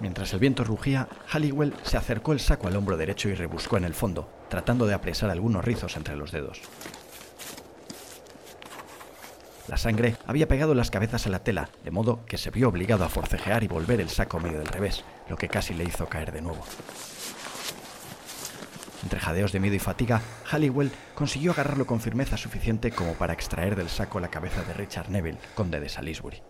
Mientras el viento rugía, Halliwell se acercó el saco al hombro derecho y rebuscó en el fondo, tratando de apresar algunos rizos entre los dedos. La sangre había pegado las cabezas a la tela, de modo que se vio obligado a forcejear y volver el saco medio del revés, lo que casi le hizo caer de nuevo. Entre jadeos de miedo y fatiga, Halliwell consiguió agarrarlo con firmeza suficiente como para extraer del saco la cabeza de Richard Neville, conde de Salisbury.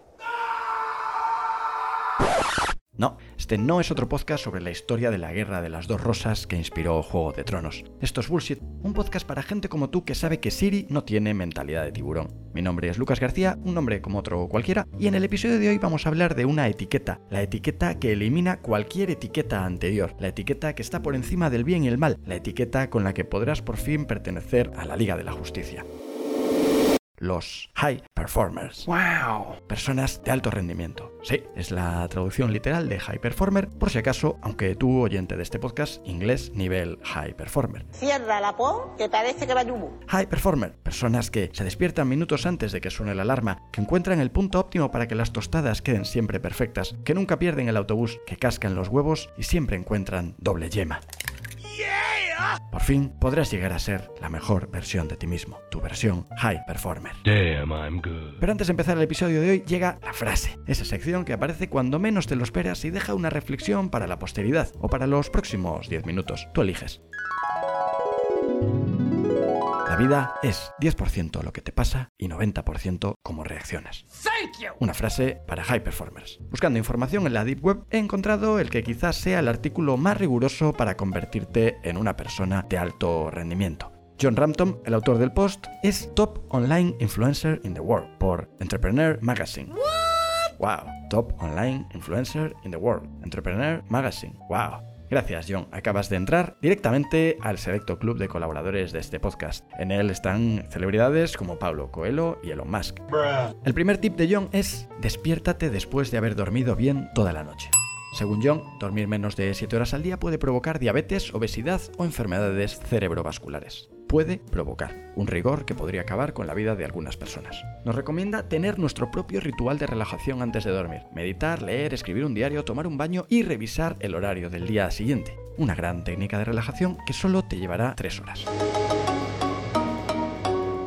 No, este no es otro podcast sobre la historia de la Guerra de las Dos Rosas que inspiró Juego de Tronos. Esto es Bullshit, un podcast para gente como tú que sabe que Siri no tiene mentalidad de tiburón. Mi nombre es Lucas García, un nombre como otro cualquiera, y en el episodio de hoy vamos a hablar de una etiqueta, la etiqueta que elimina cualquier etiqueta anterior, la etiqueta que está por encima del bien y el mal, la etiqueta con la que podrás por fin pertenecer a la Liga de la Justicia los high performers. ¡Wow! Personas de alto rendimiento. Sí, es la traducción literal de high performer, por si acaso, aunque tú, oyente de este podcast, inglés nivel high performer. Cierra la po, que parece que va yubu. High performer, personas que se despiertan minutos antes de que suene la alarma, que encuentran el punto óptimo para que las tostadas queden siempre perfectas, que nunca pierden el autobús, que cascan los huevos y siempre encuentran doble yema. Por fin podrás llegar a ser la mejor versión de ti mismo, tu versión high performer. Damn, I'm good. Pero antes de empezar el episodio de hoy llega la frase, esa sección que aparece cuando menos te lo esperas y deja una reflexión para la posteridad o para los próximos 10 minutos. Tú eliges. La vida es 10% lo que te pasa y 90% cómo reaccionas. Una frase para high performers. Buscando información en la Deep Web he encontrado el que quizás sea el artículo más riguroso para convertirte en una persona de alto rendimiento. John Rampton, el autor del post, es Top Online Influencer in the World por Entrepreneur Magazine. Wow, Top Online Influencer in the World. Entrepreneur Magazine. Wow. Gracias, John. Acabas de entrar directamente al selecto club de colaboradores de este podcast. En él están celebridades como Pablo Coelho y Elon Musk. El primer tip de John es despiértate después de haber dormido bien toda la noche. Según John, dormir menos de 7 horas al día puede provocar diabetes, obesidad o enfermedades cerebrovasculares. Puede provocar un rigor que podría acabar con la vida de algunas personas. Nos recomienda tener nuestro propio ritual de relajación antes de dormir. Meditar, leer, escribir un diario, tomar un baño y revisar el horario del día siguiente. Una gran técnica de relajación que solo te llevará 3 horas.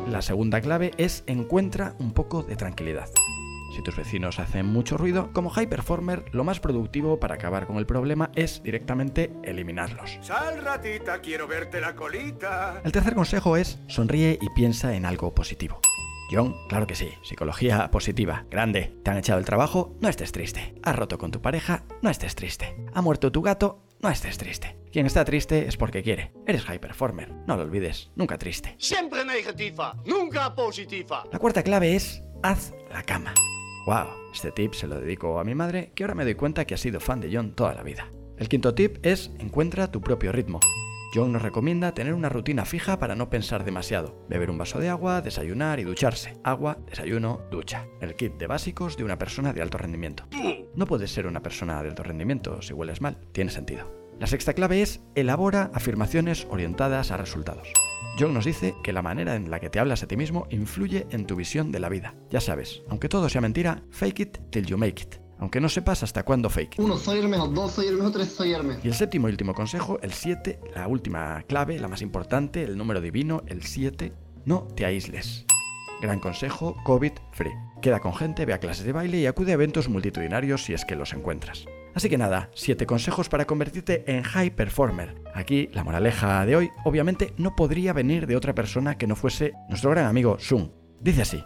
La segunda clave es encuentra un poco de tranquilidad. Si tus vecinos hacen mucho ruido, como high performer, lo más productivo para acabar con el problema es directamente eliminarlos. Sal ratita, quiero verte la colita. El tercer consejo es sonríe y piensa en algo positivo. John, claro que sí, psicología positiva, grande. ¿Te han echado el trabajo? No estés triste. ¿Has roto con tu pareja? No estés triste. ¿Ha muerto tu gato? No estés triste. Quien está triste es porque quiere. Eres high performer, no lo olvides, nunca triste. Siempre negativa, nunca positiva. La cuarta clave es haz la cama. Wow, este tip se lo dedico a mi madre, que ahora me doy cuenta que ha sido fan de John toda la vida. El quinto tip es encuentra tu propio ritmo. John nos recomienda tener una rutina fija para no pensar demasiado. Beber un vaso de agua, desayunar y ducharse. Agua, desayuno, ducha. El kit de básicos de una persona de alto rendimiento. No puedes ser una persona de alto rendimiento si hueles mal. Tiene sentido. La sexta clave es elabora afirmaciones orientadas a resultados. John nos dice que la manera en la que te hablas a ti mismo influye en tu visión de la vida. Ya sabes, aunque todo sea mentira, fake it till you make it. Aunque no sepas hasta cuándo fake. Uno, soy. Dos, soy. Tres, soy. Y el séptimo y último consejo, el 7, la última clave, la más importante, el número divino, el 7, no te aísles. Gran consejo, COVID free. Queda con gente, ve a clases de baile y acude a eventos multitudinarios si es que los encuentras. Así que nada, 7 consejos para convertirte en high performer. Aquí la moraleja de hoy obviamente no podría venir de otra persona que no fuese nuestro gran amigo Sun. Dice así.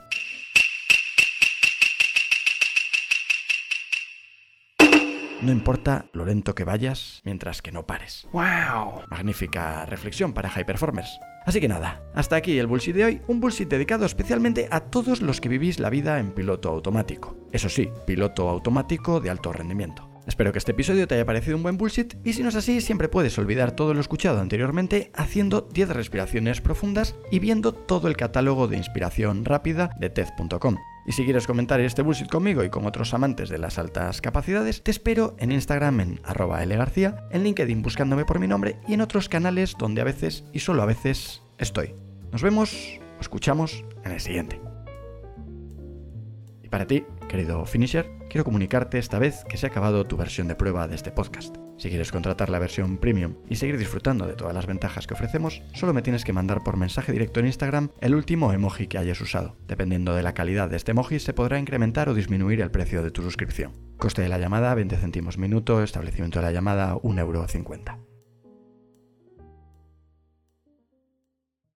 No importa lo lento que vayas mientras que no pares. ¡Wow! Magnífica reflexión para high performers. Así que nada, hasta aquí el bullshit de hoy, un bullshit dedicado especialmente a todos los que vivís la vida en piloto automático. Eso sí, piloto automático de alto rendimiento. Espero que este episodio te haya parecido un buen bullshit y si no es así, siempre puedes olvidar todo lo escuchado anteriormente haciendo 10 respiraciones profundas y viendo todo el catálogo de inspiración rápida de TED.com. Y si quieres comentar este bullshit conmigo y con otros amantes de las altas capacidades, te espero en Instagram en arroba lgarcía, en LinkedIn buscándome por mi nombre y en otros canales donde a veces y solo a veces estoy. Nos vemos escuchamos en el siguiente. Y para ti, que Querido Finisher, quiero comunicarte esta vez que se ha acabado tu versión de prueba de este podcast. Si quieres contratar la versión premium y seguir disfrutando de todas las ventajas que ofrecemos, solo me tienes que mandar por mensaje directo en Instagram el último emoji que hayas usado. Dependiendo de la calidad de este emoji, se podrá incrementar o disminuir el precio de tu suscripción. Coste de la llamada 20 céntimos minuto, establecimiento de la llamada 1,50€.